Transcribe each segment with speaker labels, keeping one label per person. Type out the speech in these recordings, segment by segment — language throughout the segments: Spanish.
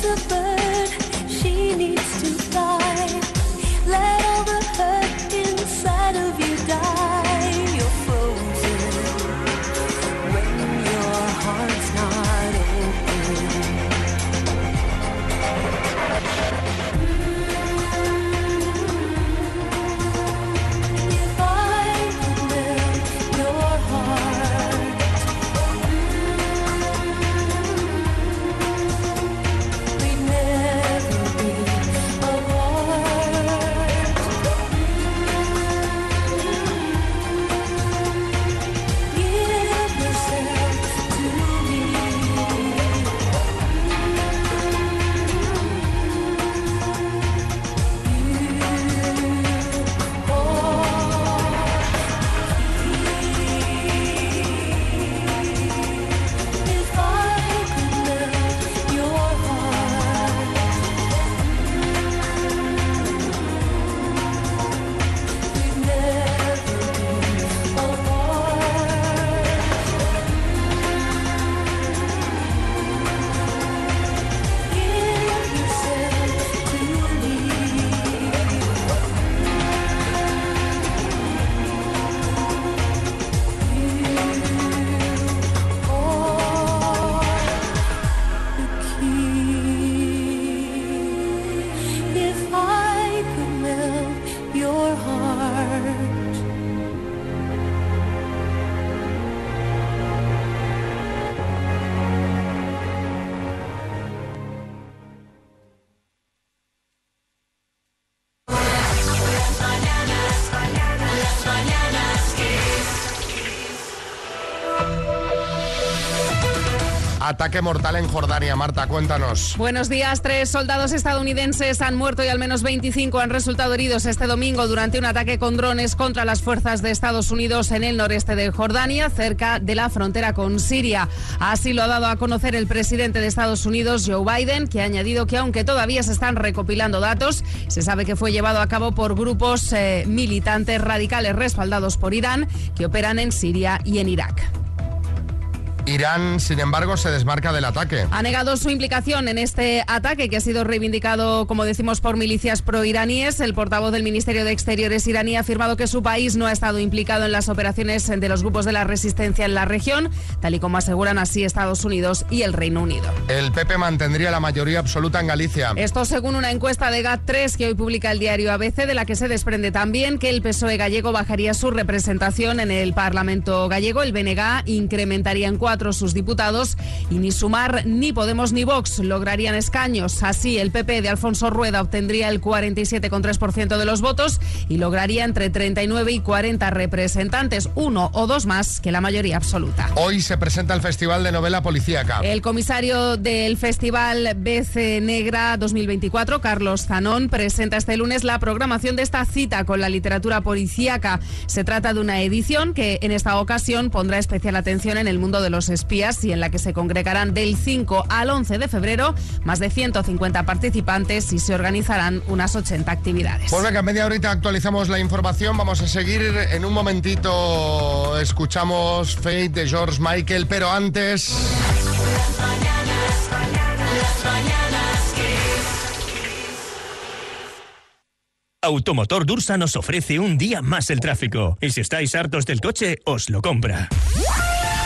Speaker 1: The above. Ataque mortal en Jordania. Marta, cuéntanos.
Speaker 2: Buenos días. Tres soldados estadounidenses han muerto y al menos 25 han resultado heridos este domingo durante un ataque con drones contra las fuerzas de Estados Unidos en el noreste de Jordania, cerca de la frontera con Siria. Así lo ha dado a conocer el presidente de Estados Unidos, Joe Biden, que ha añadido que aunque todavía se están recopilando datos, se sabe que fue llevado a cabo por grupos eh, militantes radicales respaldados por Irán que operan en Siria y en Irak.
Speaker 1: Irán, sin embargo, se desmarca del ataque.
Speaker 2: Ha negado su implicación en este ataque que ha sido reivindicado, como decimos, por milicias pro-iraníes. El portavoz del Ministerio de Exteriores iraní ha afirmado que su país no ha estado implicado en las operaciones de los grupos de la resistencia en la región, tal y como aseguran así Estados Unidos y el Reino Unido.
Speaker 1: El PP mantendría la mayoría absoluta en Galicia.
Speaker 2: Esto según una encuesta de GAT3 que hoy publica el diario ABC, de la que se desprende también que el PSOE gallego bajaría su representación en el Parlamento gallego. El BNG incrementaría en cuatro sus diputados y ni Sumar, ni Podemos, ni Vox lograrían escaños. Así, el PP de Alfonso Rueda obtendría el 47,3% de los votos y lograría entre 39 y 40 representantes, uno o dos más que la mayoría absoluta.
Speaker 1: Hoy se presenta el Festival de Novela Policíaca.
Speaker 2: El comisario del Festival BC Negra 2024, Carlos Zanón, presenta este lunes la programación de esta cita con la literatura policíaca. Se trata de una edición que en esta ocasión pondrá especial atención en el mundo de los espías y en la que se congregarán del 5 al 11 de febrero más de 150 participantes y se organizarán unas 80 actividades.
Speaker 1: Pues venga, media horita actualizamos la información. Vamos a seguir en un momentito. Escuchamos Fate de George Michael, pero antes.
Speaker 3: Automotor Dursa nos ofrece un día más el tráfico. Y si estáis hartos del coche, os lo compra.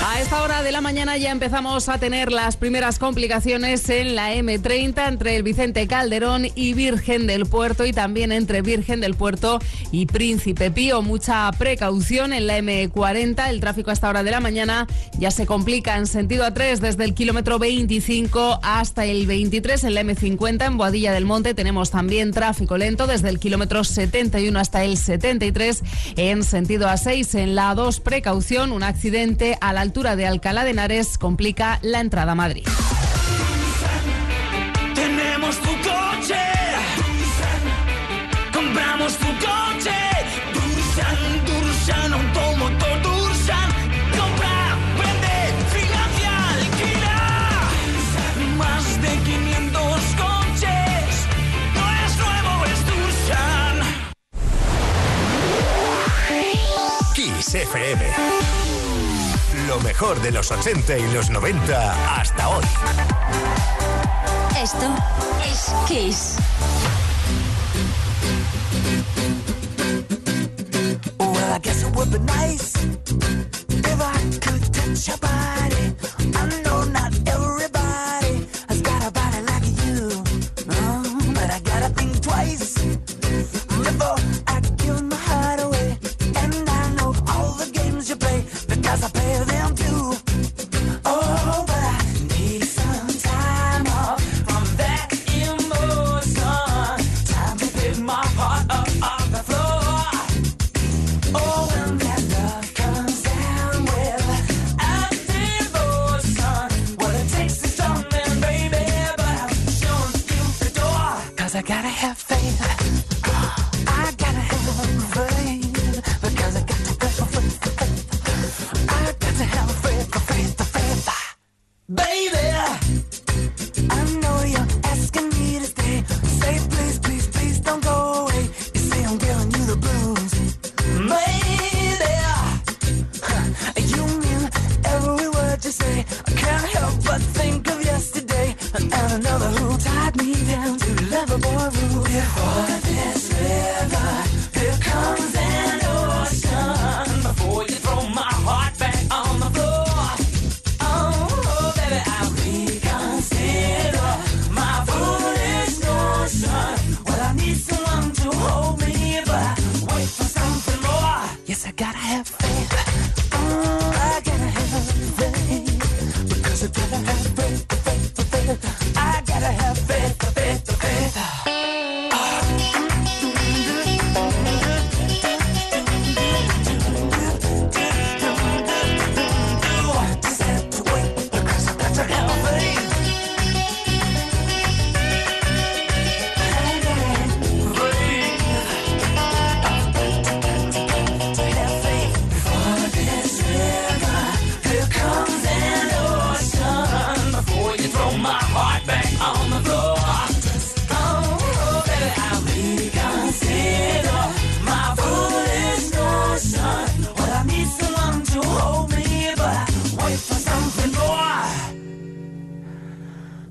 Speaker 2: A esta hora de la mañana ya empezamos a tener las primeras complicaciones en la M30 entre el Vicente Calderón y Virgen del Puerto y también entre Virgen del Puerto y Príncipe Pío. Mucha precaución en la M40. El tráfico a esta hora de la mañana ya se complica en sentido A3 desde el kilómetro 25 hasta el 23 en la M50 en Boadilla del Monte. Tenemos también tráfico lento desde el kilómetro 71 hasta el 73 en sentido A6 en la A2 precaución. Un accidente a la altura de Alcalá de Henares complica la entrada a Madrid.
Speaker 4: Tenemos tu coche. Compramos tu coche. Dursan, Dursan, automotor Dursan. Compra, vende, financia, alquila. Más de 500 coches. No es nuevo, es Dursan.
Speaker 3: Kiss FM. Lo mejor de los 80 y los 90 hasta hoy.
Speaker 5: Esto es Kiss.
Speaker 4: Well, I guess it would be nice if I could touch your body. I know not everybody has got a body like you, no, but I gotta think twice before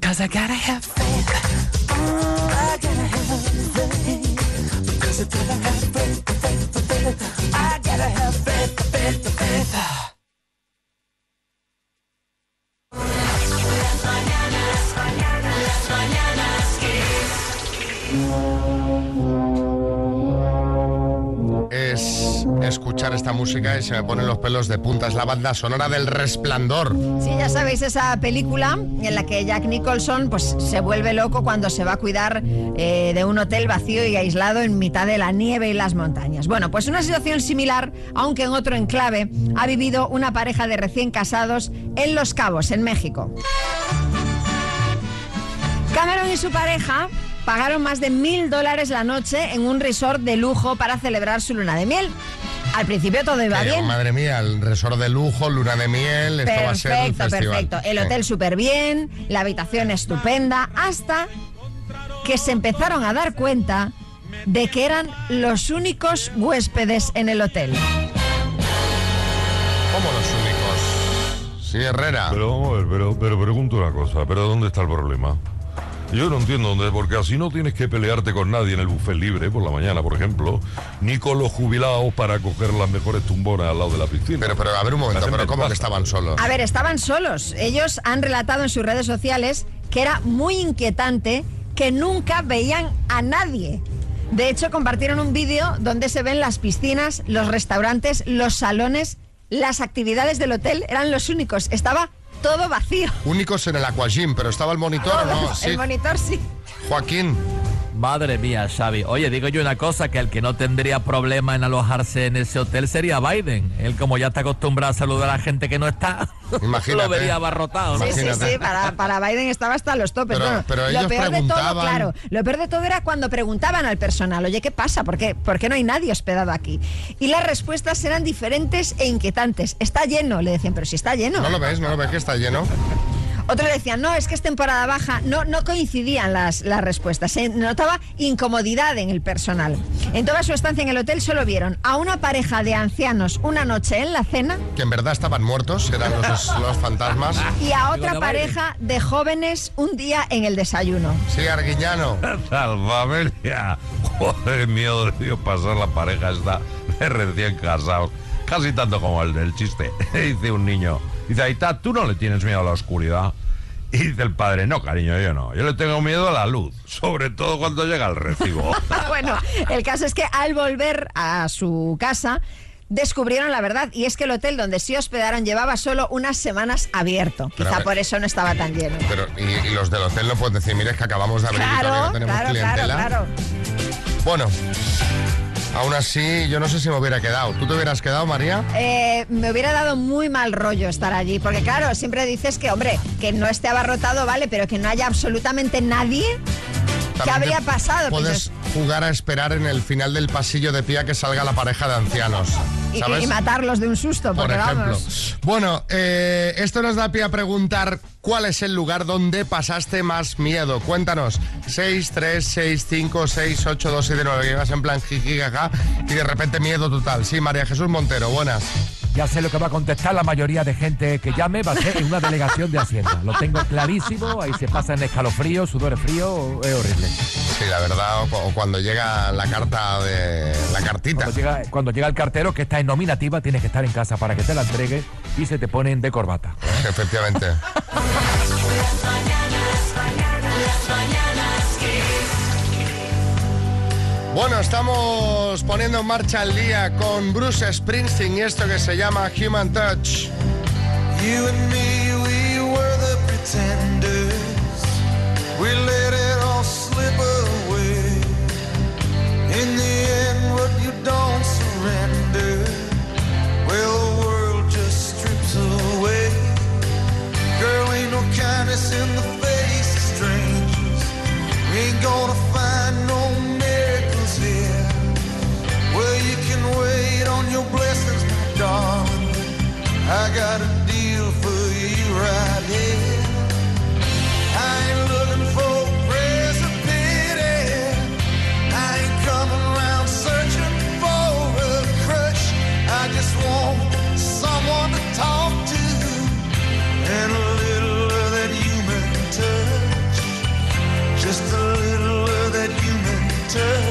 Speaker 4: Cause I gotta have faith. I gotta have faith. Because I gotta have faith, faith, faith. I gotta have faith, faith, faith.
Speaker 6: Escuchar esta música y se me ponen los pelos de punta. Es la banda sonora del Resplandor.
Speaker 7: Sí, ya sabéis esa película en la que Jack Nicholson pues, se vuelve loco cuando se va a cuidar eh, de un hotel vacío y aislado en mitad de la nieve y las montañas. Bueno, pues una situación similar, aunque en otro enclave, ha vivido una pareja de recién casados en Los Cabos, en México. Cameron y su pareja pagaron más de mil dólares la noche en un resort de lujo para celebrar su luna de miel. Al principio todo iba
Speaker 6: Eh,
Speaker 7: bien.
Speaker 6: madre mía, el resort de lujo, luna de miel, esto va a ser el
Speaker 7: Perfecto,
Speaker 6: festival.
Speaker 7: perfecto. El hotel súper bien, la habitación estupenda, hasta que se empezaron a dar cuenta de que eran los únicos huéspedes en el hotel.
Speaker 6: ¿Cómo los únicos? Sí, Herrera.
Speaker 8: Pero vamos a ver, pero, pero pregunto una cosa, ¿pero dónde está el problema? Yo no entiendo dónde, porque así no tienes que pelearte con nadie en el buffet libre por la mañana, por ejemplo, ni con los jubilados para coger las mejores tumbonas al lado de la piscina.
Speaker 6: Pero, pero, a ver un momento, pero ¿cómo que estaban solos?
Speaker 7: A ver, estaban solos. Ellos han relatado en sus redes sociales que era muy inquietante que nunca veían a nadie. De hecho, compartieron un vídeo donde se ven las piscinas, los restaurantes, los salones, las actividades del hotel. Eran los únicos. Estaba todo vacío.
Speaker 6: Únicos en el aquagym, pero estaba el monitor, ¿no? Sí.
Speaker 7: El monitor sí.
Speaker 6: Joaquín.
Speaker 9: Madre mía, Xavi. Oye, digo yo una cosa, que el que no tendría problema en alojarse en ese hotel sería Biden. Él como ya está acostumbrado a saludar a la gente que no está,
Speaker 6: Imagínate.
Speaker 9: lo vería abarrotado. ¿no?
Speaker 7: Sí, sí, sí, para, para Biden estaba hasta los topes.
Speaker 6: Pero- pero
Speaker 7: lo peor de todo, claro, lo peor de todo era cuando preguntaban al personal, oye, ¿qué pasa? ¿Por qué, ¿Por qué no hay nadie hospedado aquí? Y las respuestas eran diferentes e inquietantes. Está lleno, le decían, pero si está lleno.
Speaker 6: ¿No lo ves? ¿No lo ves que está lleno?
Speaker 7: Otros decían, no, es que es temporada baja. No, no coincidían las, las respuestas. Se notaba incomodidad en el personal. En toda su estancia en el hotel solo vieron a una pareja de ancianos una noche en la cena
Speaker 6: Que en verdad estaban muertos, eran los, los fantasmas.
Speaker 7: y a otra pareja de jóvenes un día en el desayuno.
Speaker 6: Sí, Arguiñano.
Speaker 8: Tal familia. Joder, miedo de Dios pasar la pareja esta de recién casados. Casi tanto como el del chiste. Dice un niño. Dice, Aita, ¿tú no le tienes miedo a la oscuridad? Y dice el padre, no, cariño, yo no. Yo le tengo miedo a la luz. Sobre todo cuando llega el recibo.
Speaker 7: bueno, el caso es que al volver a su casa descubrieron la verdad y es que el hotel donde se hospedaron llevaba solo unas semanas abierto. Quizá por eso no estaba tan lleno.
Speaker 6: Pero, y, y los del hotel no pueden decir, mire, es que acabamos de abrir y todavía
Speaker 7: Claro,
Speaker 6: no tenemos
Speaker 7: claro, claro,
Speaker 6: clientela.
Speaker 7: claro.
Speaker 6: Bueno, aún así, yo no sé si me hubiera quedado. ¿Tú te hubieras quedado, María?
Speaker 7: Eh, me hubiera dado muy mal rollo estar allí, porque claro, siempre dices que, hombre, que no esté abarrotado, vale, pero que no haya absolutamente nadie. ¿Qué habría pasado? Pues
Speaker 6: Puedes jugar a esperar en el final del pasillo de pie a que salga la pareja de ancianos.
Speaker 7: y,
Speaker 6: ¿Sabes?
Speaker 7: y matarlos de un susto,
Speaker 6: Por ejemplo.
Speaker 7: vamos.
Speaker 6: Bueno, eh, esto nos da pie a preguntar cuál es el lugar donde pasaste más miedo. Cuéntanos. 6, 3, 6, 5, 6, 8, 2, 7, 9. Llegas en plan jiji, jaja, y de repente miedo total. Sí, María Jesús Montero, buenas.
Speaker 10: Ya sé lo que va a contestar la mayoría de gente que llame, va a ser en una delegación de Hacienda. Lo tengo clarísimo, ahí se pasa en escalofrío, sudores frío, es horrible.
Speaker 6: Sí, la verdad, o cuando llega la carta de la cartita.
Speaker 10: Cuando llega, cuando llega el cartero, que está en nominativa, tienes que estar en casa para que te la entregue y se te ponen de corbata.
Speaker 6: Efectivamente. Bueno, estamos poniendo en marcha el día con Bruce Springsteen y esto que se llama Human Touch.
Speaker 11: You and me, we were the pretenders. We let it all slip away. In the end, what you don't surrender, well, the world just strips away. Girl, ain't no kindness in the face of strangers. We ain't gonna your blessings, my darling. I got a deal for you right here. I ain't looking for praise or pity. I ain't coming around searching for a crush. I just want someone to talk to and a little of that human touch. Just a little of that human touch.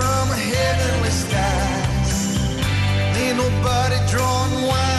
Speaker 11: From heavenly skies. Ain't nobody drawing wine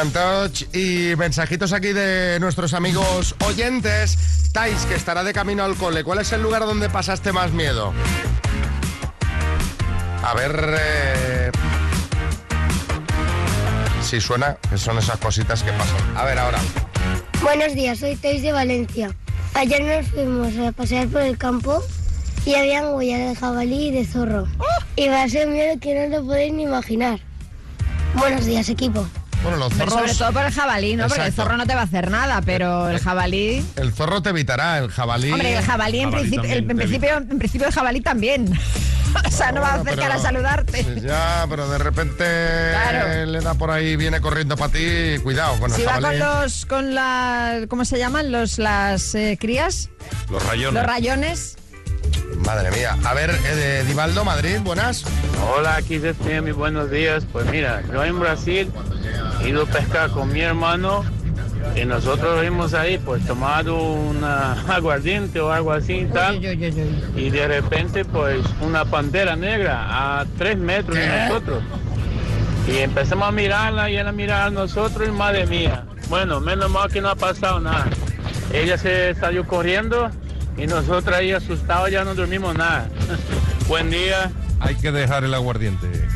Speaker 6: Human Touch y mensajitos aquí de nuestros amigos oyentes. Tais, que estará de camino al cole. ¿Cuál es el lugar donde pasaste más miedo? A ver... eh, Si suena, que son esas cositas que pasan. A ver, ahora.
Speaker 12: Buenos días, soy Teis de Valencia. Ayer nos fuimos a pasear por el campo y habían huellas de jabalí y de zorro. Y me hace miedo que no lo podéis ni imaginar. Buenos días, equipo.
Speaker 6: Bueno, los
Speaker 7: Pero
Speaker 6: zorros...
Speaker 7: sobre todo por el jabalí, ¿no? Porque el
Speaker 6: Exacto.
Speaker 7: zorro no te va a hacer nada, pero el jabalí...
Speaker 6: El zorro te evitará, el jabalí...
Speaker 7: Hombre, el jabalí, en,
Speaker 6: Jabalí
Speaker 7: principio, el- en principio, en principio el jabalí también. o sea, no va a acercar a saludarte.
Speaker 6: Sí, Ya, pero de repente
Speaker 7: Claro.
Speaker 6: le da por ahí, viene corriendo para ti, cuidado con
Speaker 7: Si
Speaker 6: el
Speaker 7: va
Speaker 6: jabalí.
Speaker 7: con los, con la, ¿cómo se llaman? Los, las eh, crías,
Speaker 8: Los rayones.
Speaker 7: los rayones.
Speaker 6: Madre mía. A ver, eh, de Divaldo, Madrid, buenas.
Speaker 13: Hola, aquí desde mi buenos días. Pues mira, yo en Brasil ido a pescar con mi hermano y nosotros hemos ahí pues tomado una aguardiente o algo así y tal. Y de repente pues una pantera negra a tres metros de nosotros. Y empezamos a mirarla y él a mirar a nosotros y madre mía. Bueno, menos mal que no ha pasado nada. Ella se salió corriendo y nosotros ahí asustados ya no dormimos nada. Buen día.
Speaker 8: Hay que dejar el aguardiente.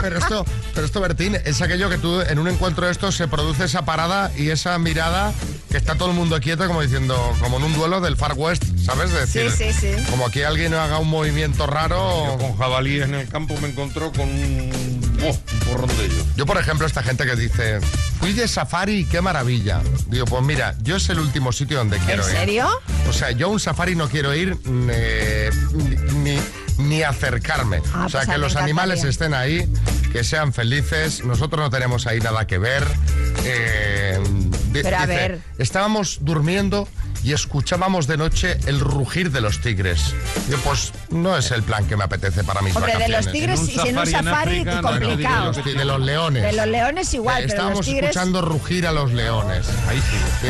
Speaker 6: Pero esto, pero esto, Bertín, es aquello que tú en un encuentro de estos se produce esa parada y esa mirada que está todo el mundo quieto, como diciendo, como en un duelo del Far West, ¿sabes? De decir,
Speaker 7: Sí, sí, sí.
Speaker 6: Como aquí alguien haga un movimiento raro.
Speaker 8: Con jabalíes en el campo me encontró con un, oh, un porrón de ellos.
Speaker 6: Yo, por ejemplo, esta gente que dice, fui de safari, qué maravilla. Digo, pues mira, yo es el último sitio donde quiero ir.
Speaker 7: serio?
Speaker 6: O sea, yo a un safari no quiero ir eh, ni, ni acercarme.
Speaker 7: Ah,
Speaker 6: o sea,
Speaker 7: pues
Speaker 6: que los animales estén ahí, que sean felices. Nosotros no tenemos ahí nada que ver. Eh,
Speaker 7: Pero a
Speaker 6: dice,
Speaker 7: ver.
Speaker 6: Estábamos durmiendo y escuchábamos de noche el rugir de los tigres. Yo, pues no es el plan que me apetece para mis
Speaker 7: Hombre, de
Speaker 6: vacaciones.
Speaker 7: los tigres, y si en un safari, complicado.
Speaker 6: De los, de los leones.
Speaker 7: De los leones igual,
Speaker 6: Eh,
Speaker 7: pero
Speaker 6: Estábamos
Speaker 7: los tigres...
Speaker 6: escuchando rugir a los leones. Ahí sí.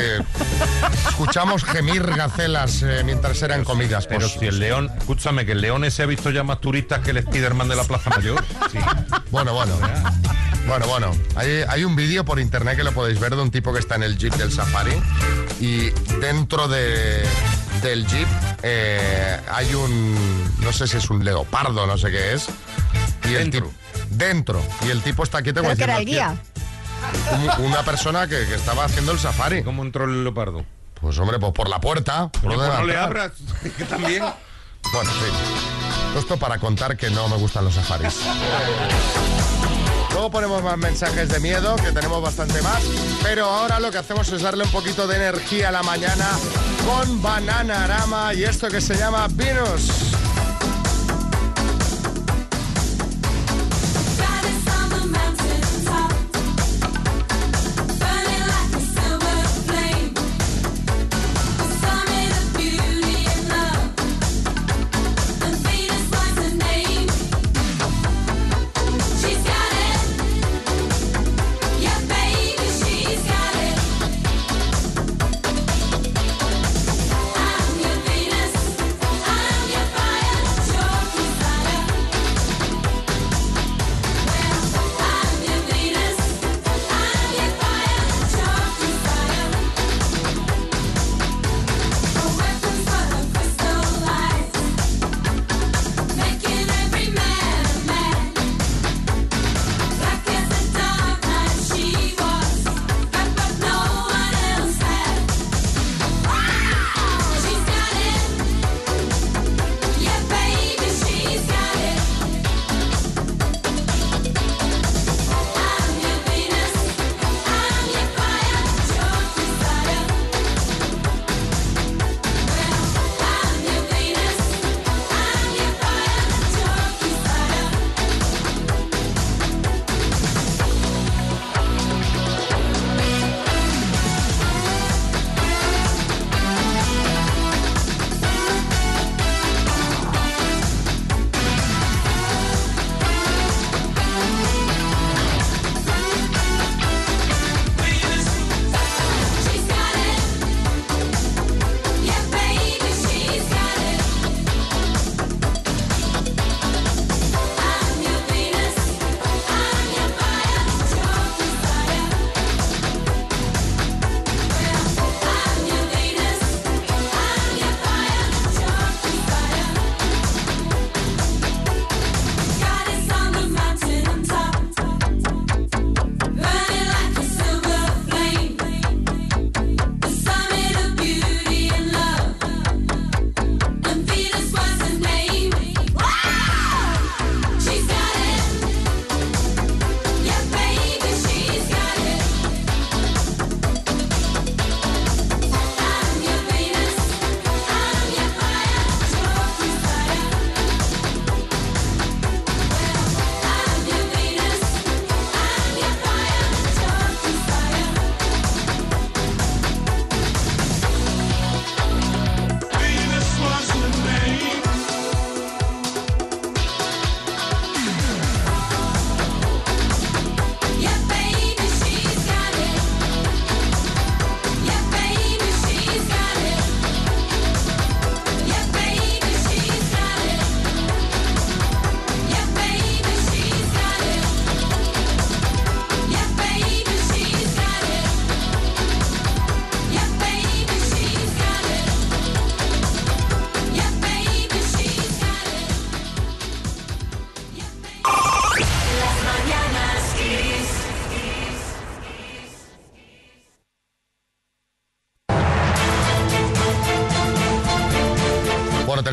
Speaker 6: escuchamos gemir gacelas eh, mientras eran comidas.
Speaker 8: Pero
Speaker 6: Pues,
Speaker 8: si el león, escúchame, que el león ese ha visto ya más turistas que el Spiderman de la Plaza Mayor. Sí.
Speaker 6: Bueno, bueno. Bueno, bueno. Hay, hay un vídeo por internet que lo podéis ver de un tipo que está en el jeep del safari y dentro de, del jeep eh, hay un, no sé si es un leopardo, no sé qué es. Y el tipo, dentro. Y el tipo está quieto
Speaker 7: Pero que era el guía.
Speaker 6: "Tío, un- una persona que, que estaba haciendo el safari.
Speaker 8: ¿Cómo entró el leopardo?
Speaker 6: Pues hombre, pues por la puerta. ¿Por
Speaker 8: pues no le abras, que también.
Speaker 6: Bueno, sí. Esto para contar que no me gustan los safaris. Luego ponemos más mensajes de miedo, que tenemos bastante más. Pero ahora lo que hacemos es darle un poquito de energía a la mañana con Bananarama y esto que se llama Venus.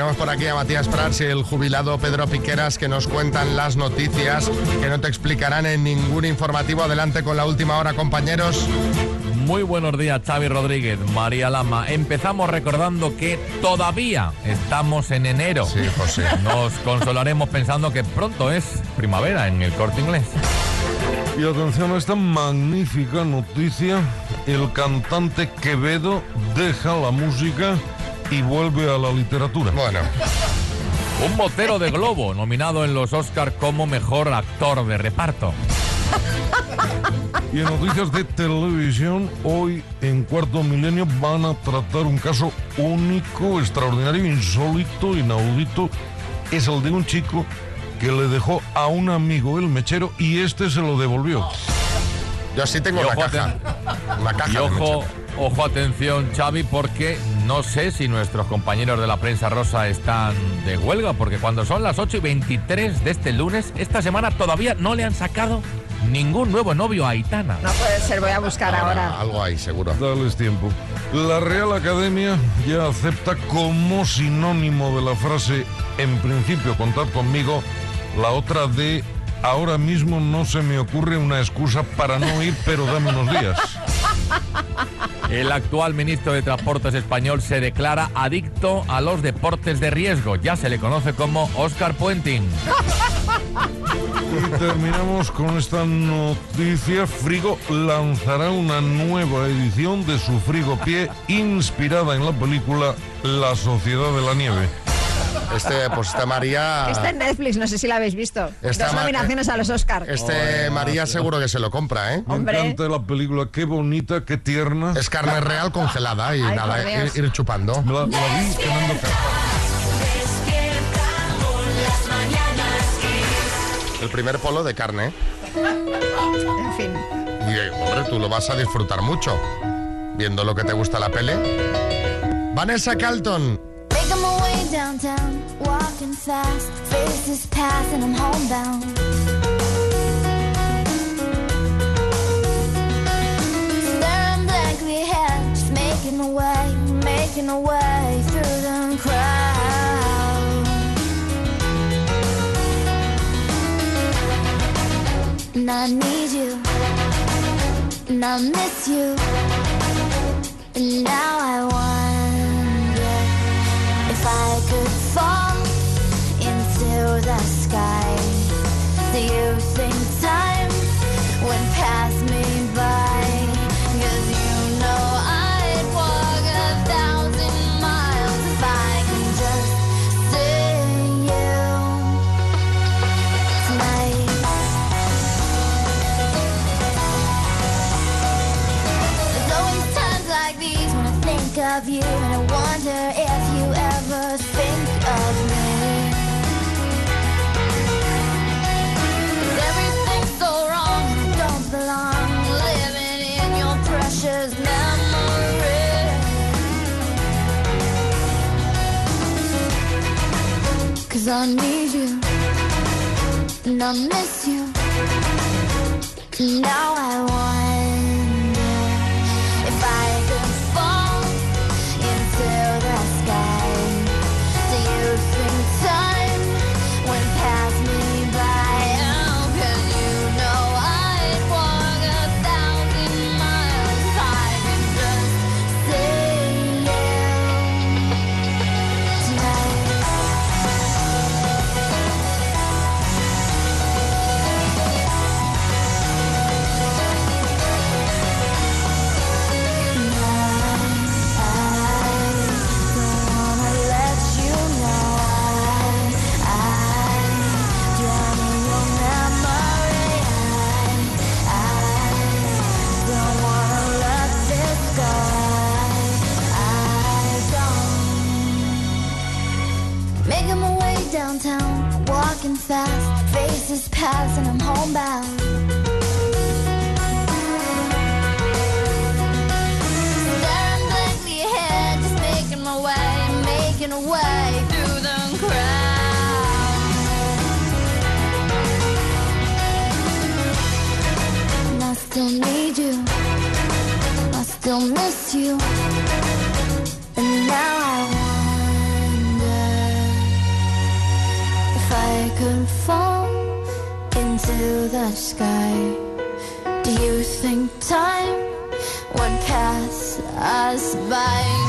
Speaker 6: Tenemos por aquí a Matías Prats y el jubilado Pedro Piqueras que nos cuentan las noticias que no te explicarán en ningún informativo. Adelante con la última hora, compañeros.
Speaker 9: Muy buenos días, Xavi Rodríguez, María Lama. Empezamos recordando que todavía estamos en enero.
Speaker 6: Sí, José.
Speaker 9: Nos consolaremos pensando que pronto es primavera en el corte inglés.
Speaker 8: Y atención a esta magnífica noticia. El cantante Quevedo deja la música y vuelve a la literatura.
Speaker 6: Bueno,
Speaker 9: Un motero de globo, nominado en los Oscars como mejor actor de reparto.
Speaker 8: Y en noticias de televisión, hoy en Cuarto Milenio van a tratar un caso único, extraordinario, insólito, inaudito. Es el de un chico que le dejó a un amigo el mechero y este se lo devolvió.
Speaker 6: yo sí tengo
Speaker 9: Y
Speaker 6: una
Speaker 9: ojo,
Speaker 6: caja. Una caja.
Speaker 9: Y ojo,
Speaker 6: mechero.
Speaker 9: Ojo, atención, Xavi, porque no sé si nuestros compañeros de la prensa rosa están de huelga, porque cuando son las 8 y 23 de este lunes, esta semana todavía no le han sacado ningún nuevo novio a Aitana.
Speaker 7: No puede ser, voy a buscar ahora.
Speaker 6: Algo hay, seguro.
Speaker 8: Dales tiempo. La Real Academia ya acepta como sinónimo de la frase en principio contar conmigo la otra de ahora mismo no se me ocurre una excusa para no ir, pero dame unos días.
Speaker 9: El actual ministro de Transportes español se declara adicto a los deportes de riesgo. Ya se le conoce como Oscar Puenting.
Speaker 8: Y terminamos con esta noticia. Frigo lanzará una nueva edición de su frigopié inspirada en la película La Sociedad de la Nieve.
Speaker 6: Este, pues esta María.
Speaker 7: Está en Netflix, no sé si la habéis visto.
Speaker 6: Está
Speaker 7: Dos
Speaker 6: ma-
Speaker 7: nominaciones a los Oscars.
Speaker 6: Este María seguro que se lo compra, ¿eh?
Speaker 8: Me
Speaker 7: Hombre.
Speaker 8: encanta la película, qué bonita, qué tierna.
Speaker 6: Es carne real congelada y
Speaker 7: Ay,
Speaker 6: nada, ir, ir chupando.
Speaker 8: La, la vi cenando
Speaker 6: El primer polo de carne.
Speaker 7: En fin.
Speaker 6: Y eh, hombre, tú lo vas a disfrutar mucho. Viendo lo que te gusta la pele. Vanessa Calton.
Speaker 14: Downtown, walking fast, faces pass and I'm homebound. Staring blankly ahead, just making a way, making a way through the crowd. And I need you, and I miss you, and now I wonder Do you think time would pass me by? 'Cause you know I'd walk a thousand miles if I can just see you tonight. There's always times like these when I think of you and I wonder Cause I need you and I miss you. Now I fast, faces pass, and I'm homebound. Staring blankly ahead, just making my way, making way through the crowd. I still need you, I still miss you, the sky, do you think time would pass us by?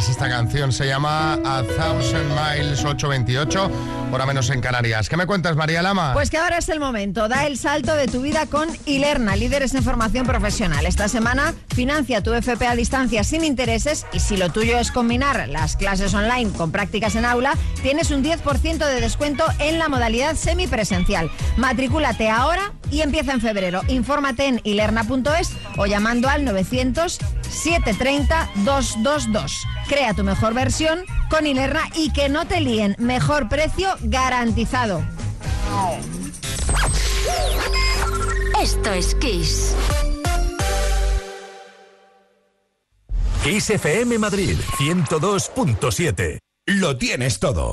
Speaker 6: Es esta canción. Se llama A Thousand Miles 828, hora menos en Canarias. ¿Qué me cuentas, María Lama?
Speaker 7: Pues que ahora es el momento. Da el salto de tu vida con Ilerna, líderes en formación profesional. Esta semana financia tu FP a distancia sin intereses y si lo tuyo es combinar las clases online con prácticas en aula, tienes un 10% de descuento en la modalidad semipresencial. Matricúlate ahora y empieza en febrero. Infórmate en ilerna.es o llamando al 900 730 222. Crea tu mejor versión con Ilerna y que no te líen. Mejor precio garantizado.
Speaker 5: Esto es Kiss.
Speaker 3: Kiss FM Madrid 102.7. Lo tienes todo.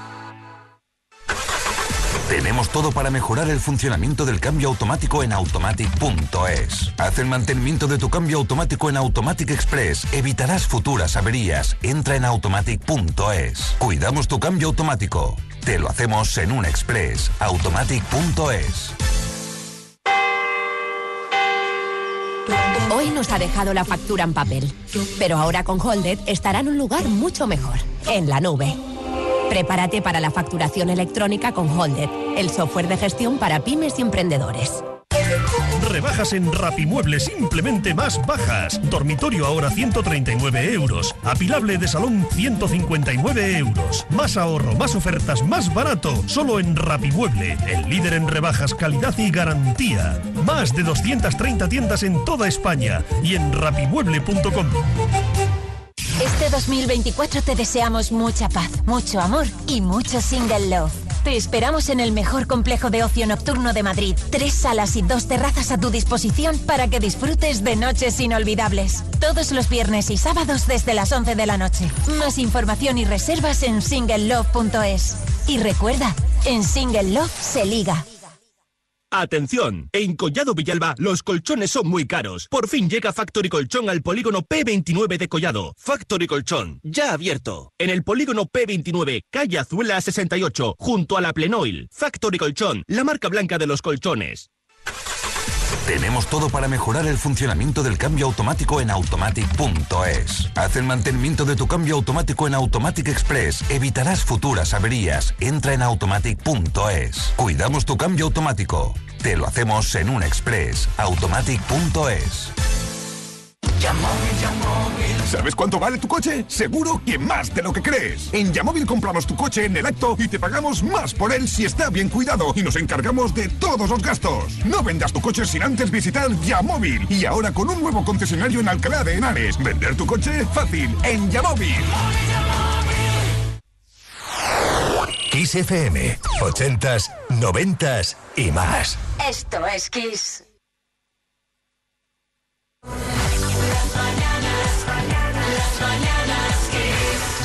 Speaker 15: Tenemos todo para mejorar el funcionamiento del cambio automático en automatic.es. Haz el mantenimiento de tu cambio automático en Automatic Express. Evitarás futuras averías. Entra en automatic.es. Cuidamos tu cambio automático. Te lo hacemos en un express. Automatic.es.
Speaker 16: Hoy nos ha dejado la factura en papel, pero ahora con Holded estará en un lugar mucho mejor, en la nube. Prepárate para la facturación electrónica con Holded, el software de gestión para pymes y emprendedores.
Speaker 17: Rebajas en Rapimueble simplemente más bajas. Dormitorio ahora 139 euros. Apilable de salón 159 euros. Más ahorro, más ofertas, más barato. Solo en Rapimueble, el líder en rebajas, calidad y garantía. Más de 230 tiendas en toda España y en rapimueble.com.
Speaker 18: Este 2024 te deseamos mucha paz, mucho amor y mucho single love. Te esperamos en el mejor complejo de ocio nocturno de Madrid. Tres salas y dos terrazas a tu disposición para que disfrutes de noches inolvidables. Todos los viernes y sábados desde las 11 de la noche. Más información y reservas en singlelove.es. Y recuerda, en Single Love se liga.
Speaker 19: Atención, en Collado Villalba los colchones son muy caros. Por fin llega Factory Colchón al polígono P29 de Collado. Factory Colchón, ya abierto. En el polígono P29, calle Azuela 68, junto a la Plenoil. Factory Colchón, la marca blanca de los colchones.
Speaker 15: Tenemos todo para mejorar el funcionamiento del cambio automático en automatic.es. Haz el mantenimiento de tu cambio automático en Automatic Express. Evitarás futuras averías. Entra en automatic.es. Cuidamos tu cambio automático. Te lo hacemos en un express. Automatic.es.
Speaker 20: ¿Sabes cuánto vale tu coche? Seguro que más de lo que crees. En Yamóvil compramos tu coche en el acto y te pagamos más por él si está bien cuidado y nos encargamos de todos los gastos. No vendas tu coche sin antes visitar Yamóvil y ahora con un nuevo concesionario en Alcalá de Henares. Vender tu coche fácil en Yamóvil.
Speaker 3: Kiss FM, 80s, 90s y más.
Speaker 5: Esto es Kiss.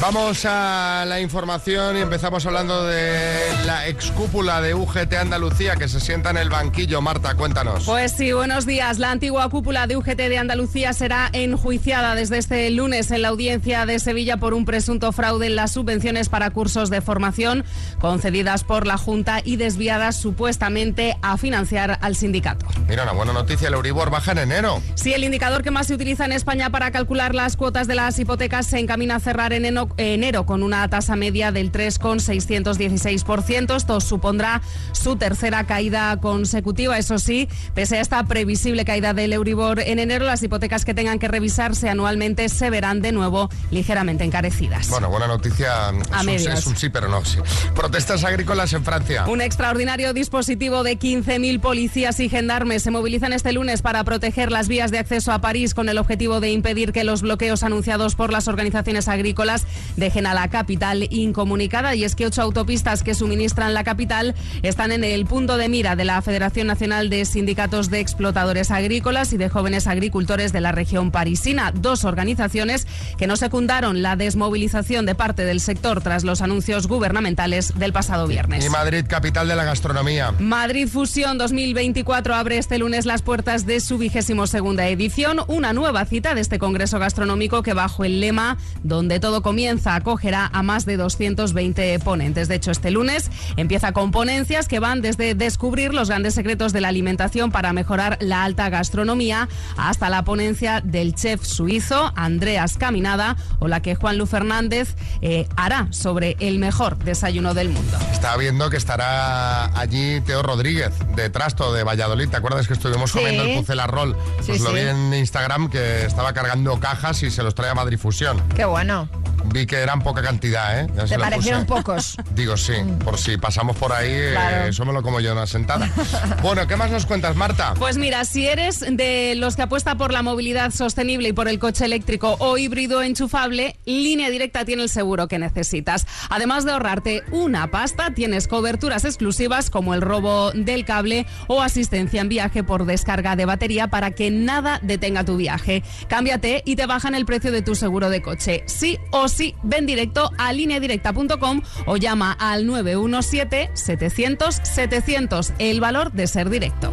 Speaker 6: Vamos a la información y empezamos hablando de la excúpula de UGT Andalucía que se sienta en el banquillo. Marta, cuéntanos.
Speaker 2: Pues sí, buenos días. La antigua cúpula de UGT de Andalucía será enjuiciada desde este lunes en la audiencia de Sevilla por un presunto fraude en las subvenciones para cursos de formación concedidas por la Junta y desviadas supuestamente a financiar al sindicato.
Speaker 6: Mira, una buena noticia, el Euribor baja en enero.
Speaker 2: Sí, el indicador que más se utiliza en España para calcular las cuotas de las hipotecas se encamina a cerrar en enero enero con una tasa media del 3,616%. Esto supondrá su tercera caída consecutiva. Eso sí, pese a esta previsible caída del Euribor en enero, las hipotecas que tengan que revisarse anualmente se verán de nuevo ligeramente encarecidas.
Speaker 6: Bueno, buena noticia.
Speaker 2: A
Speaker 6: es, un,
Speaker 2: medias.
Speaker 6: es un sí, pero no sí. Protestas agrícolas en Francia.
Speaker 2: Un extraordinario dispositivo de 15.000 policías y gendarmes se movilizan este lunes para proteger las vías de acceso a París con el objetivo de impedir que los bloqueos anunciados por las organizaciones agrícolas dejen a la capital incomunicada. Y es que ocho autopistas que suministran la capital están en el punto de mira de la Federación Nacional de Sindicatos de Explotadores Agrícolas y de Jóvenes Agricultores de la región parisina. Dos organizaciones que no secundaron la desmovilización de parte del sector tras los anuncios gubernamentales del pasado viernes.
Speaker 6: Y Madrid, capital de la gastronomía.
Speaker 2: Madrid Fusión 2024 abre este lunes las puertas de su vigésimo segunda edición, una nueva cita de este congreso gastronómico que bajo el lema Donde todo comienza acogerá a más de 220 ponentes. De hecho, este lunes empieza con ponencias que van desde descubrir los grandes secretos de la alimentación para mejorar la alta gastronomía hasta la ponencia del chef suizo Andreas Caminada o la que Juan Lu Fernández eh, hará sobre el mejor desayuno del mundo.
Speaker 6: Estaba viendo que estará allí Teo Rodríguez, de Trasto, de Valladolid. ¿Te acuerdas que estuvimos
Speaker 7: Sí.
Speaker 6: comiendo el pucelarrol? Pues
Speaker 7: Sí,
Speaker 6: lo
Speaker 7: sí.
Speaker 6: vi en Instagram que estaba cargando cajas y se los trae a Madrid Fusión.
Speaker 7: Qué bueno.
Speaker 6: Vi que eran poca cantidad, ¿eh? Ya
Speaker 7: Te parecieron
Speaker 6: puse.
Speaker 7: pocos.
Speaker 6: Digo, sí, por si pasamos por ahí, eh,
Speaker 2: Claro.
Speaker 6: eso me lo como yo en una sentada. bueno, ¿qué más nos cuentas, Marta?
Speaker 2: Pues mira, si eres de los que apuesta por la movilidad sostenible y por el coche eléctrico o híbrido enchufable, Línea Directa tiene el seguro que necesitas. Además de ahorrarte una pasta, tienes coberturas exclusivas como el robo del cable o asistencia en viaje por descarga de batería para que nada detenga tu viaje. Cámbiate y te bajan el precio de tu seguro de coche. Sí o sí, ven directo a lineadirecta.com o llama al 917-700-700. El valor de ser directo.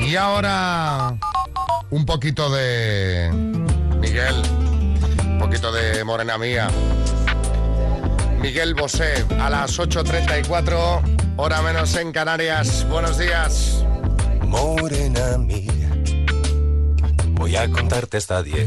Speaker 6: Y ahora un poquito de Miguel, un poquito de Morena Mía. Miguel Bosé, a las 8.34, hora menos en Canarias. Buenos días.
Speaker 21: Morena Mía, voy a contarte hasta 10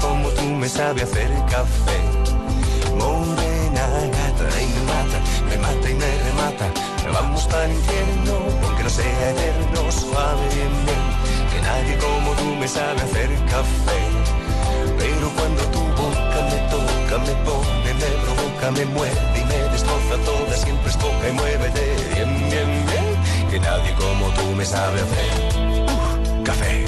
Speaker 21: como tú me sabe hacer café. Morena gata y me mata, me mata y me remata. Vamos para infierno, aunque no sea eterno, suave bien bien, que nadie como tú me sabe hacer café. Pero cuando tu boca me toca, me pone, me provoca, me muerde y me destroza toda, siempre es poca y muévete bien, bien, bien, que nadie como tú me sabe hacer uh, café.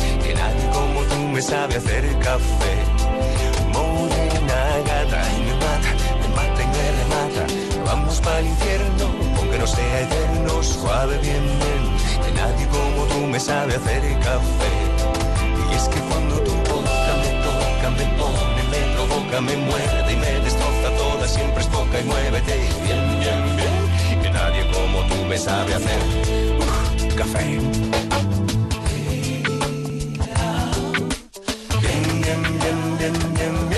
Speaker 21: Nadie como tú me sabe hacer café. Morena gata y me mata, me mata y me remata. Vamos para el infierno, aunque no sea eterno, suave bien bien. Que nadie como tú me sabe hacer café. Y es que cuando tú tocas me toca, me pone, me provoca, me muerde y me destroza toda. Siempre es poca y muévete bien bien bien. Que nadie como tú me sabe hacer café. yum
Speaker 14: yum.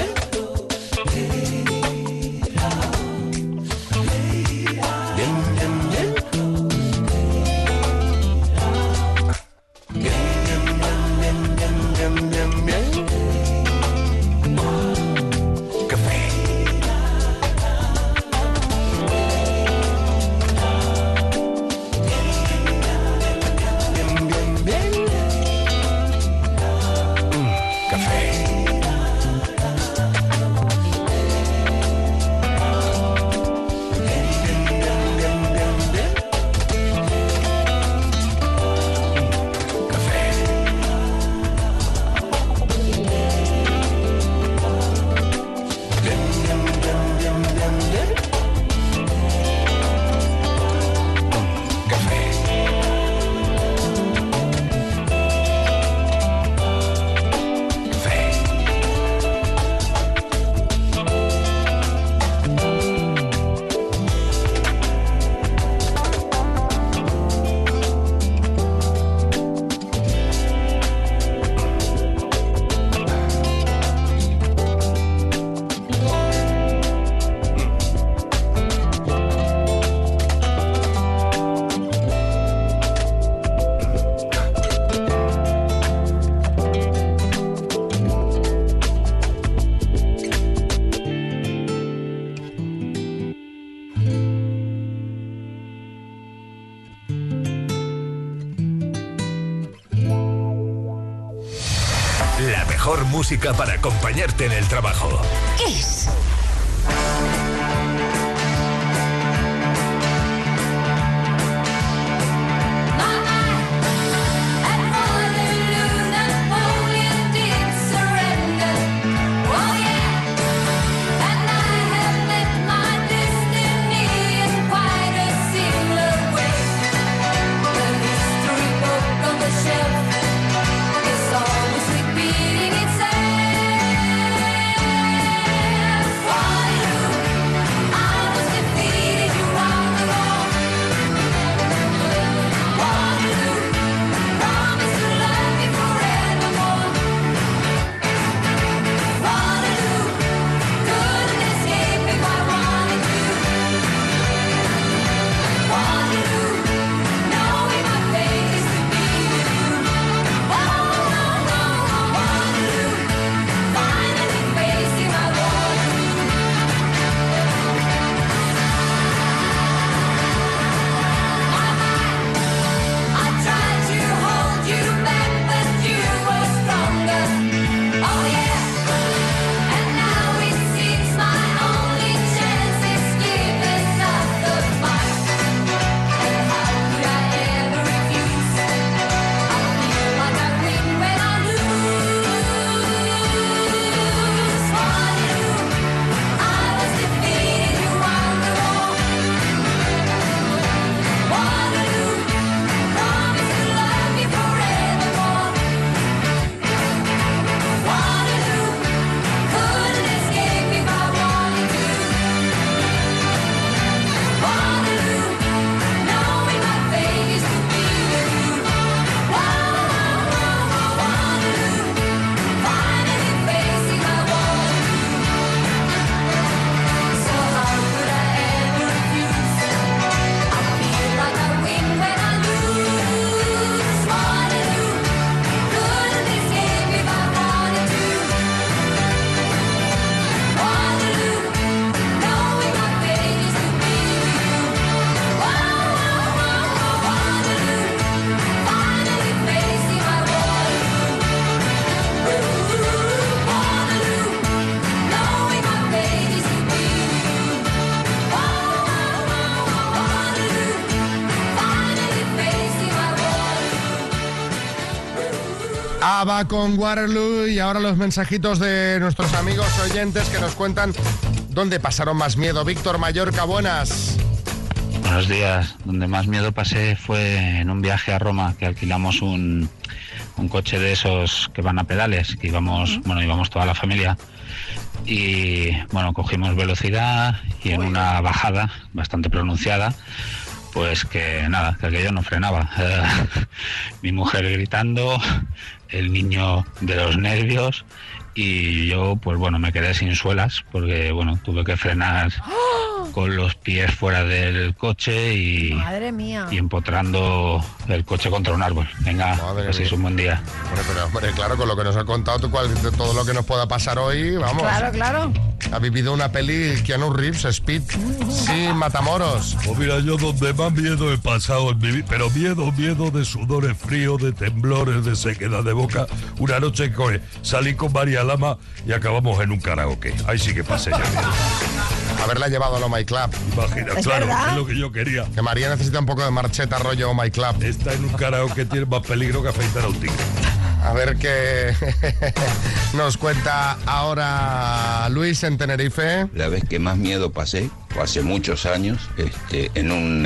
Speaker 14: mejor música para acompañarte en el trabajo.
Speaker 6: Con Waterloo y ahora los mensajitos de nuestros amigos oyentes que nos cuentan dónde pasaron más miedo. Víctor Mallorca, buenas.
Speaker 22: Buenos días. Donde más miedo pasé fue en un viaje a Roma que alquilamos un, un coche de esos que van a pedales, que íbamos, bueno, íbamos toda la familia. Y bueno, cogimos velocidad y en una bajada bastante pronunciada, pues que nada, que aquello no frenaba. Mi mujer gritando, el niño de los nervios y yo pues bueno me quedé sin suelas porque bueno tuve que frenar con los pies fuera del coche y,
Speaker 7: Madre mía.
Speaker 22: y empotrando el coche contra un árbol. Venga, así es un buen día.
Speaker 6: Hombre, pero hombre, claro, con lo que nos ha contado tú, cual- de todo lo que nos pueda pasar hoy, vamos.
Speaker 7: Claro, claro.
Speaker 6: Ha vivido una peli Keanu Reeves, Speed. Sí, Matamoros.
Speaker 8: Pues mira, yo donde más miedo he pasado en mi vida, pero miedo, miedo de sudores fríos, de temblores, de sequedad de boca. Una noche que salí con María Lama y acabamos en un karaoke. Ahí sí que pasé ya miedo.
Speaker 6: Haberla llevado al Oh My Club.
Speaker 8: Imagina,
Speaker 6: ¿Es
Speaker 8: claro,
Speaker 6: verdad?
Speaker 8: es lo que yo quería.
Speaker 6: Que María necesita un poco de marcheta rollo Oh My Club.
Speaker 8: Está en un karaoke tiene más peligro que afeitar a un tigre.
Speaker 6: A ver qué nos cuenta ahora Luis en Tenerife.
Speaker 23: La vez que más miedo pasé, hace muchos años, este, en un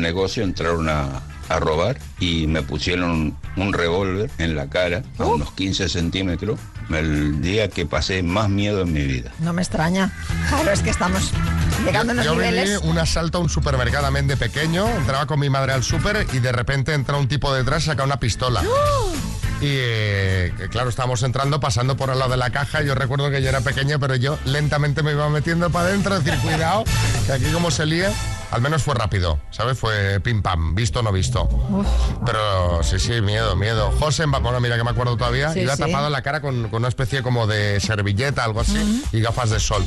Speaker 23: negocio entraron a, a robar y me pusieron un revólver en la cara a unos 15 centímetros. El día que pasé más miedo en mi vida.
Speaker 7: No me extraña. Claro, es que estamos llegando a unos
Speaker 6: Yo viví
Speaker 7: niveles.
Speaker 6: un asalto a un supermercado también de pequeño, entraba con mi madre al súper y de repente entra un tipo detrás y saca una pistola. Y eh, claro, estábamos entrando, pasando por al lado de la caja. Yo recuerdo que yo era pequeño, pero yo lentamente me iba metiendo para adentro, decir, cuidado, que aquí como se lía, al menos fue rápido, ¿sabes? Fue pim pam, visto no visto. Pero sí, sí, miedo, miedo. José, bueno, mira que me acuerdo todavía,
Speaker 24: Sí,
Speaker 6: iba
Speaker 24: sí.
Speaker 6: tapado la cara con, con una especie como de servilleta, algo así, y gafas de sol.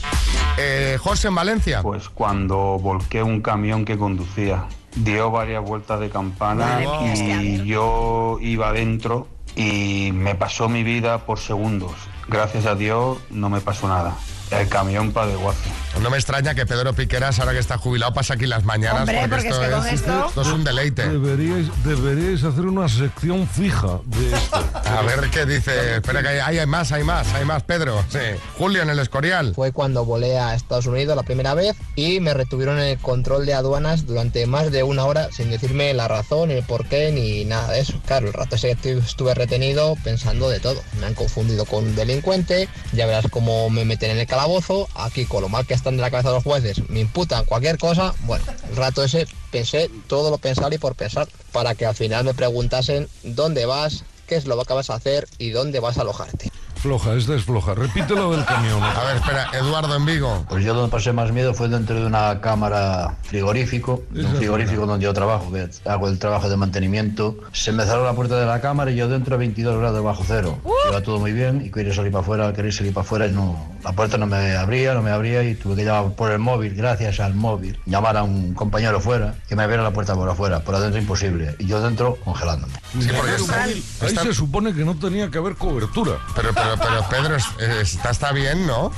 Speaker 6: Eh, José, en Valencia.
Speaker 24: Pues cuando volqué un camión que conducía. Dio varias vueltas de campana
Speaker 6: Madre mía,
Speaker 24: y yo iba adentro y me pasó mi vida por segundos. Gracias a Dios no me pasó nada. El camión para de guazo.
Speaker 6: No me extraña que Pedro Piqueras, ahora que está jubilado, pasa aquí las mañanas.
Speaker 24: Hombre, porque es que con esto-
Speaker 6: esto es un deleite.
Speaker 8: Deberíais, deberíais hacer una sección fija de esto.
Speaker 6: A ver qué dice. Espera, que hay, hay más, hay más, hay más, Pedro. Sí. Julio en el Escorial.
Speaker 25: Fue cuando volé a Estados Unidos la primera vez y me retuvieron en el control de aduanas durante más de una hora sin decirme la razón, el por qué ni nada de eso. Claro, el rato ese que estu- estuve retenido pensando de todo. Me han confundido con un delincuente, ya verás cómo me meten en el calabozo. Aquí, con lo mal que están de la cabeza los jueces, me imputan cualquier cosa. Bueno, el rato ese pensé todo lo pensar y por pensar para que al final me preguntasen dónde vas, qué es lo que vas a hacer y dónde vas a alojarte.
Speaker 8: Floja, esta es floja. Repítelo del camión.
Speaker 6: A ver, espera, Eduardo en Vigo.
Speaker 26: Pues yo donde pasé más miedo fue dentro de una cámara frigorífico, de un frigorífico donde yo trabajo, que hago el trabajo de mantenimiento. Se me cerró la puerta de la cámara y yo dentro a 22 grados bajo cero. Iba todo muy bien y quería salir para afuera, quería salir para afuera y no, la puerta no me abría, no me abría y tuve que llamar por el móvil, gracias al móvil, llamar a un compañero fuera que me abriera la puerta por afuera, por adentro imposible. Y yo dentro congelándome.
Speaker 6: Sí, porque está,
Speaker 8: Ahí
Speaker 6: está-
Speaker 8: se supone que no tenía que haber cobertura.
Speaker 6: pero, pero, pero, Pedro, es- está, está bien, ¿no?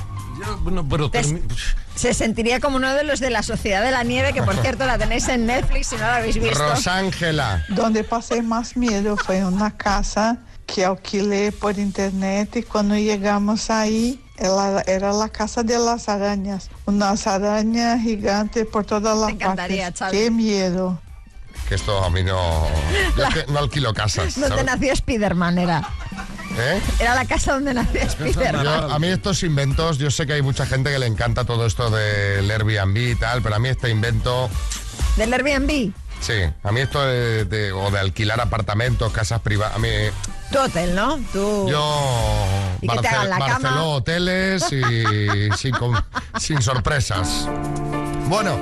Speaker 8: bueno, pero
Speaker 7: Te- Se sentiría como uno de los de la Sociedad de la Nieve, que por cierto la tenéis en Netflix si no la habéis visto.
Speaker 6: Rosángela.
Speaker 27: Donde pasé más miedo fue en una casa que alquilé por internet y cuando llegamos ahí era, era la casa de las arañas, unas arañas gigantes por todas las
Speaker 7: encantaría,
Speaker 27: partes.
Speaker 7: Xavi.
Speaker 27: Qué miedo.
Speaker 6: Que esto a mí no. Yo es que no alquilo casas.
Speaker 7: Donde
Speaker 6: ¿sabes?
Speaker 7: nació Spiderman era.
Speaker 6: ¿Eh?
Speaker 7: Era la casa donde nació
Speaker 6: Yo,
Speaker 7: Spiderman.
Speaker 6: a mí estos inventos, yo sé que hay mucha gente que le encanta todo esto del Airbnb y tal, pero a mí este invento,
Speaker 7: Del Airbnb.
Speaker 6: sí, a mí esto de, de- o de alquilar apartamentos, casas privadas, a mí
Speaker 7: Tu hotel, ¿no? Tú.
Speaker 6: yo
Speaker 7: Y que te hagan la cama.
Speaker 6: Barceló hoteles y sin sorpresas. Bueno,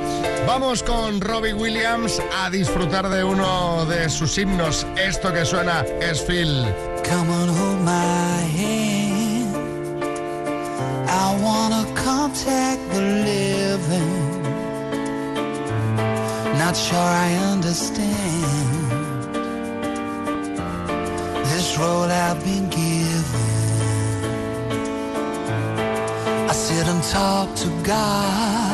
Speaker 6: vamos con Robbie Williams a disfrutar de uno de sus himnos. Esto que suena es Phil.
Speaker 4: Come on, hold my hand. I wanna contact the living. Not sure I understand this role I've been given. I sit and talk to God,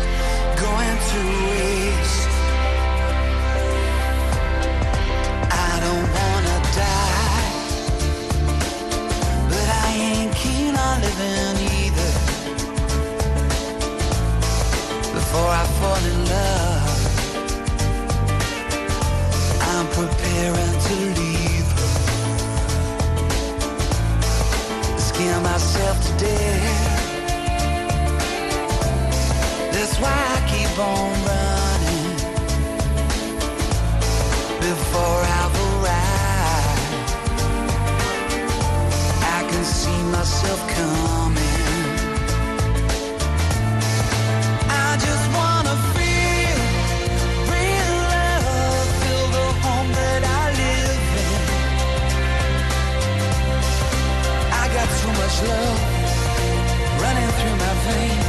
Speaker 4: I don't wanna die, but I ain't keen on living either. Before I fall in love, on running before I've arrived. I can see myself coming. I just wanna feel real love, feel the home that I live in. I got too much love running through my veins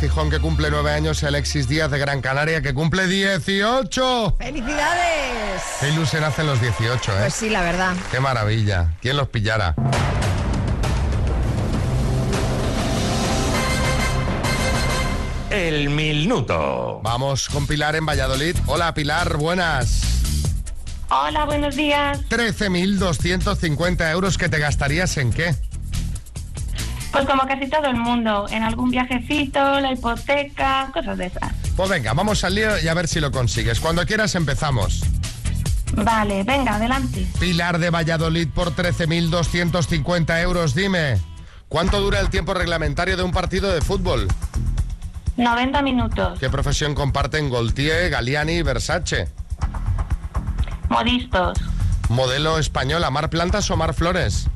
Speaker 6: Gijón que cumple nueve años y Alexis Díaz de Gran Canaria que cumple 18.
Speaker 7: ¡Felicidades!
Speaker 6: Qué ilusión hacen los 18, ¿eh?
Speaker 7: Pues sí, la verdad.
Speaker 6: Qué maravilla. ¿Quién los pillara?
Speaker 19: El minuto.
Speaker 6: Vamos con Pilar en Valladolid. Hola Pilar, buenas.
Speaker 28: Hola, buenos días.
Speaker 6: 13.250 euros que te gastarías en qué?
Speaker 28: Pues como casi todo el mundo, en algún viajecito, la hipoteca, cosas de esas.
Speaker 6: Pues venga, vamos al lío y a ver si lo consigues. Cuando quieras empezamos.
Speaker 28: Vale, venga, adelante.
Speaker 6: Pilar de Valladolid por 13.250 euros. Dime, ¿cuánto dura el tiempo reglamentario de un partido de fútbol?
Speaker 28: 90 minutos.
Speaker 6: ¿Qué profesión comparten Gaultier, Galliani y Versace?
Speaker 28: Modistos.
Speaker 6: Modelo español, ¿amar plantas o amar flores?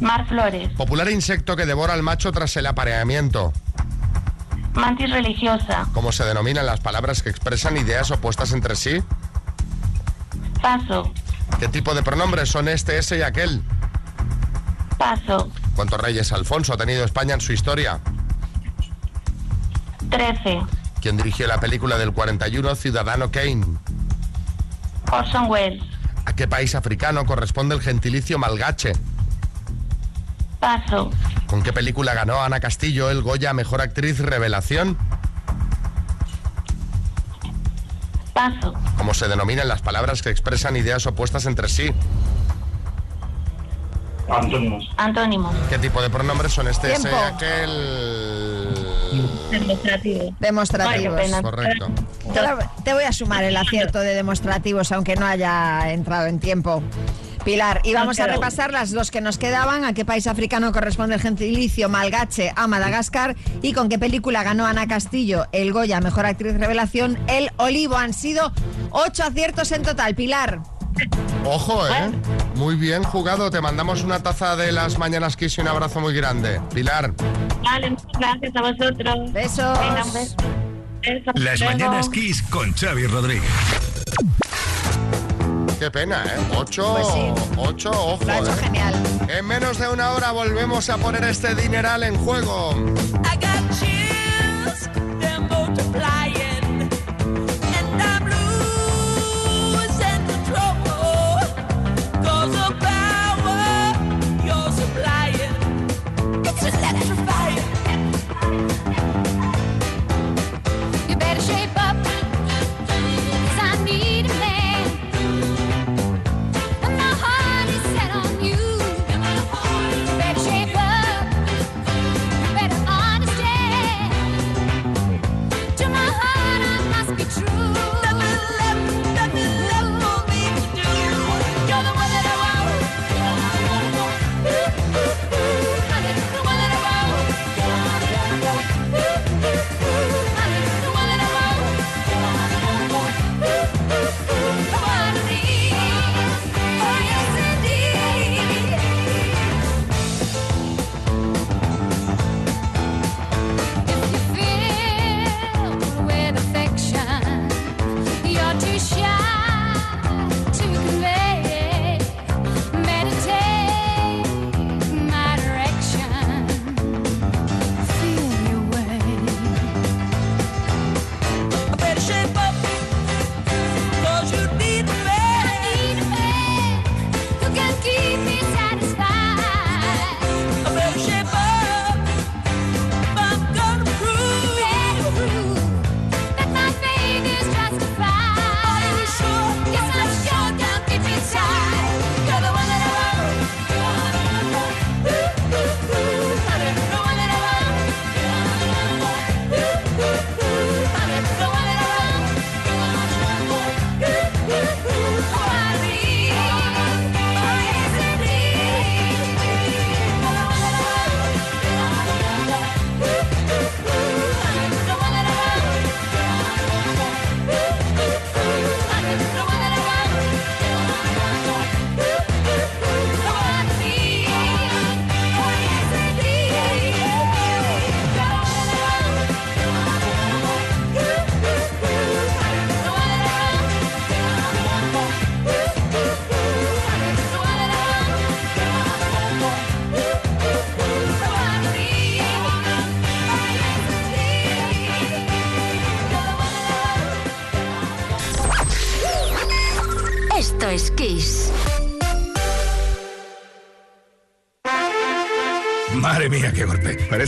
Speaker 28: Mar Flores.
Speaker 6: Popular insecto que devora al macho tras el apareamiento.
Speaker 28: Mantis religiosa.
Speaker 6: ¿Cómo se denominan las palabras que expresan ideas opuestas entre sí?
Speaker 28: Paso.
Speaker 6: ¿Qué tipo de pronombres son este, ese y aquel?
Speaker 28: Paso.
Speaker 6: ¿Cuántos reyes Alfonso ha tenido España en su historia?
Speaker 28: 13.
Speaker 6: ¿Quién dirigió la película del 41 Ciudadano Kane?
Speaker 28: Orson Welles.
Speaker 6: ¿A qué país africano corresponde el gentilicio malgache?
Speaker 28: Paso.
Speaker 6: ¿Con qué película ganó Ana Castillo el Goya Mejor Actriz Revelación?
Speaker 28: Paso.
Speaker 6: ¿Cómo se denominan las palabras que expresan ideas opuestas entre sí?
Speaker 28: Antónimos. Antónimos.
Speaker 6: ¿Qué tipo de pronombres son este, ese aquel?
Speaker 28: Demostrativo.
Speaker 7: Demostrativos.
Speaker 28: Pena.
Speaker 6: Correcto.
Speaker 7: Te voy a sumar el acierto de demostrativos, aunque no haya entrado en tiempo. Pilar, y vamos a repasar las dos que nos quedaban. ¿A qué país africano corresponde el gentilicio malgache a Madagascar? ¿Y con qué película ganó Ana Castillo el Goya Mejor Actriz Revelación? El Olivo. Han sido ocho aciertos en total. Pilar.
Speaker 6: Ojo, ¿eh? Muy bien jugado. Te mandamos una taza de las mañanas Kiss y un abrazo muy grande. Pilar.
Speaker 28: Vale, muchas gracias a vosotros.
Speaker 7: Besos.
Speaker 28: Venga, un beso. Besos.
Speaker 3: Las mañanas Kiss con Xavi Rodríguez.
Speaker 6: Qué pena, ¿eh? Ocho,
Speaker 7: Pues sí.
Speaker 6: ocho, ojo.
Speaker 7: Lo ha hecho
Speaker 6: ¿eh?
Speaker 7: genial.
Speaker 6: En menos de una hora volvemos a poner este dineral en juego.
Speaker 4: I got chills,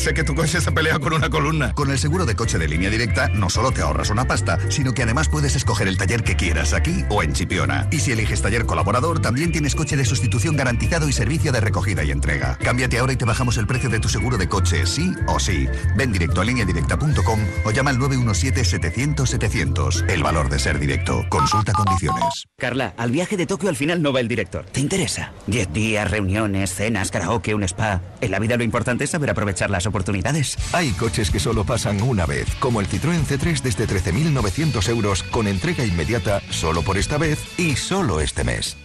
Speaker 29: Parece que tu coche se ha peleado con una columna.
Speaker 30: Con el seguro de coche de línea directa, no solo te ahorras una pasta, sino que además puedes escoger el taller que quieras aquí o en Chipiona. Y si eliges taller colaborador, también tienes coche de sustitución garantizado y servicio de recogida y entrega. Cámbiate ahora y te bajamos el precio de tu seguro de coche, sí o sí. Ven directo a lineadirecta.com o llama al 917-700-700. El valor de ser directo. Consulta condiciones.
Speaker 31: Carla, al viaje de Tokio al final no va el director. ¿Te interesa? Diez días, reuniones, cenas, karaoke, un spa. En la vida lo importante es saber aprovechar las oportunidades.
Speaker 32: Hay coches que solo pasan una vez, como el Citroën C3 desde 13.900 euros con entrega inmediata solo por esta vez y solo este mes.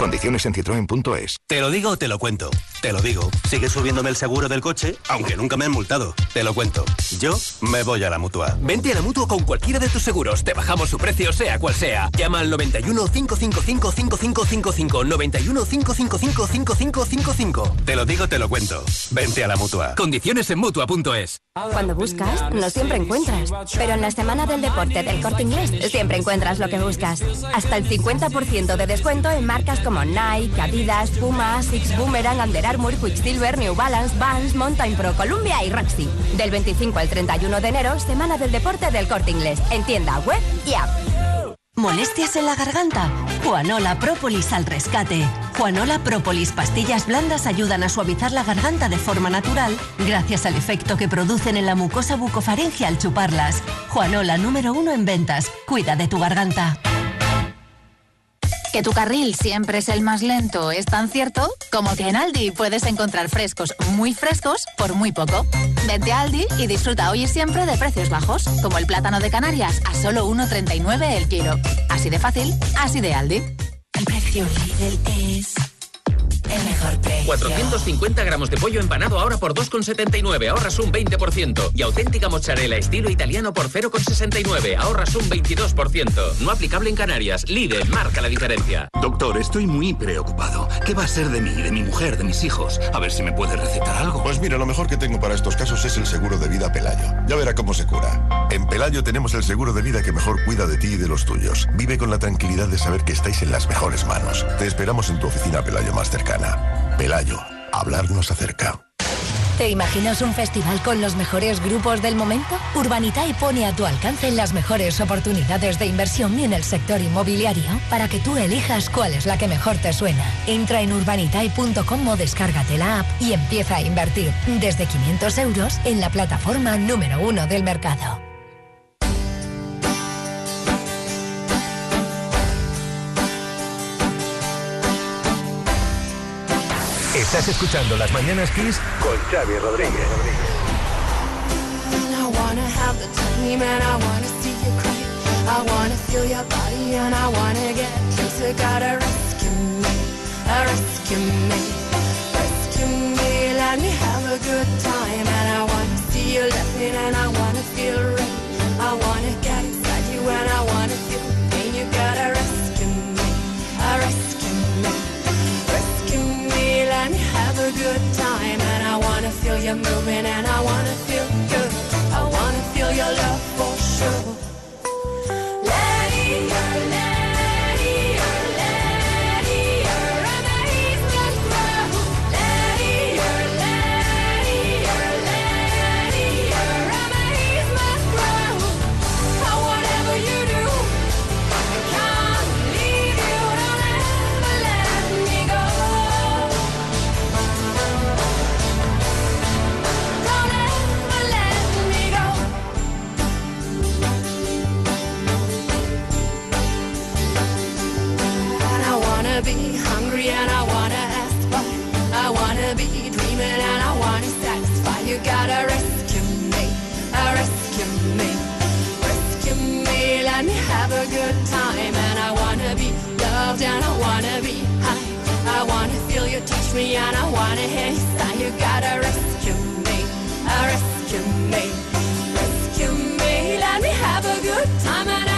Speaker 32: Condiciones en citroen.es.
Speaker 33: Te lo digo o te lo cuento. Te lo digo. Sigue subiéndome el seguro del coche, aunque nunca me han multado. Te lo cuento. Yo me voy a la mutua.
Speaker 19: Vente a la mutua con cualquiera de tus seguros. Te bajamos su precio, sea cual sea. Llama al 91 555 5555. 91 555 5555.
Speaker 33: Te lo digo, te lo cuento. Vente a la mutua.
Speaker 19: Condiciones en mutua.es.
Speaker 34: Cuando buscas, no siempre encuentras. Pero en la semana del deporte del corte inglés, siempre encuentras lo que buscas. Hasta el 50% de descuento en marcas como Nike, Adidas, Puma, Six Boomerang, Under Armour, Quicksilver, New Balance, Vans, Mountain Pro, Columbia y Roxy. Del 25 al 31 de enero, semana del deporte del corte inglés. En tienda web y app.
Speaker 4: ¿Molestias en la garganta? Juanola Propolis al rescate. Juanola Propolis pastillas blandas ayudan a suavizar la garganta de forma natural gracias al efecto que producen en la mucosa bucofaringe al chuparlas. Juanola número uno en ventas. Cuida de tu garganta.
Speaker 35: Que tu carril siempre es el más lento es tan cierto como que en Aldi puedes encontrar frescos muy frescos por muy poco. Vete a Aldi y disfruta hoy y siempre de precios bajos, como el plátano de Canarias a solo 1,39 el kilo. Así de fácil, así de Aldi.
Speaker 4: El precio Lidl es el mejor precio.
Speaker 36: 450 gramos de pollo empanado ahora por 2,79, ahorras un 20%. Y auténtica mozzarella estilo italiano por 0,69, ahorras un 22%. No aplicable en Canarias. Lidl marca la diferencia.
Speaker 3: Doctor, estoy muy preocupado. ¿Qué va a ser de mí, de mi mujer, de mis hijos? A ver si me puede recetar algo.
Speaker 23: Pues mira, lo mejor que tengo para estos casos es el seguro de vida Pelayo. Ya verá cómo se cura. En Pelayo tenemos el seguro de vida que mejor cuida de ti y de los tuyos. Vive con la tranquilidad de saber que estáis en las mejores manos. Te esperamos en tu oficina Pelayo más cercana. Pelayo, hablar nos acerca.
Speaker 4: ¿Te imaginas un festival con los mejores grupos del momento? Urbanitae pone a tu alcance las mejores oportunidades de inversión en el sector inmobiliario para que tú elijas cuál es la que mejor te suena. Entra en urbanitae.com o descárgate la app y empieza a invertir desde 500 euros en la plataforma número uno del mercado.
Speaker 37: Estás escuchando Las Mañanas Kiss con Xavi Rodríguez.
Speaker 38: I wanna have the time and I wanna see you cry. I wanna feel your body and I wanna get closer. Gotta rescue me, uh, rescue me, rescue me. Let me have a good time and I wanna see you laughing and I wanna feel right. I wanna get inside you and I wanna wanna feel you moving and I wanna feel good. I wanna feel your love for sure. touch me and I wanna hear you that you gotta rescue me, uh, rescue me, rescue me. Let me have a good time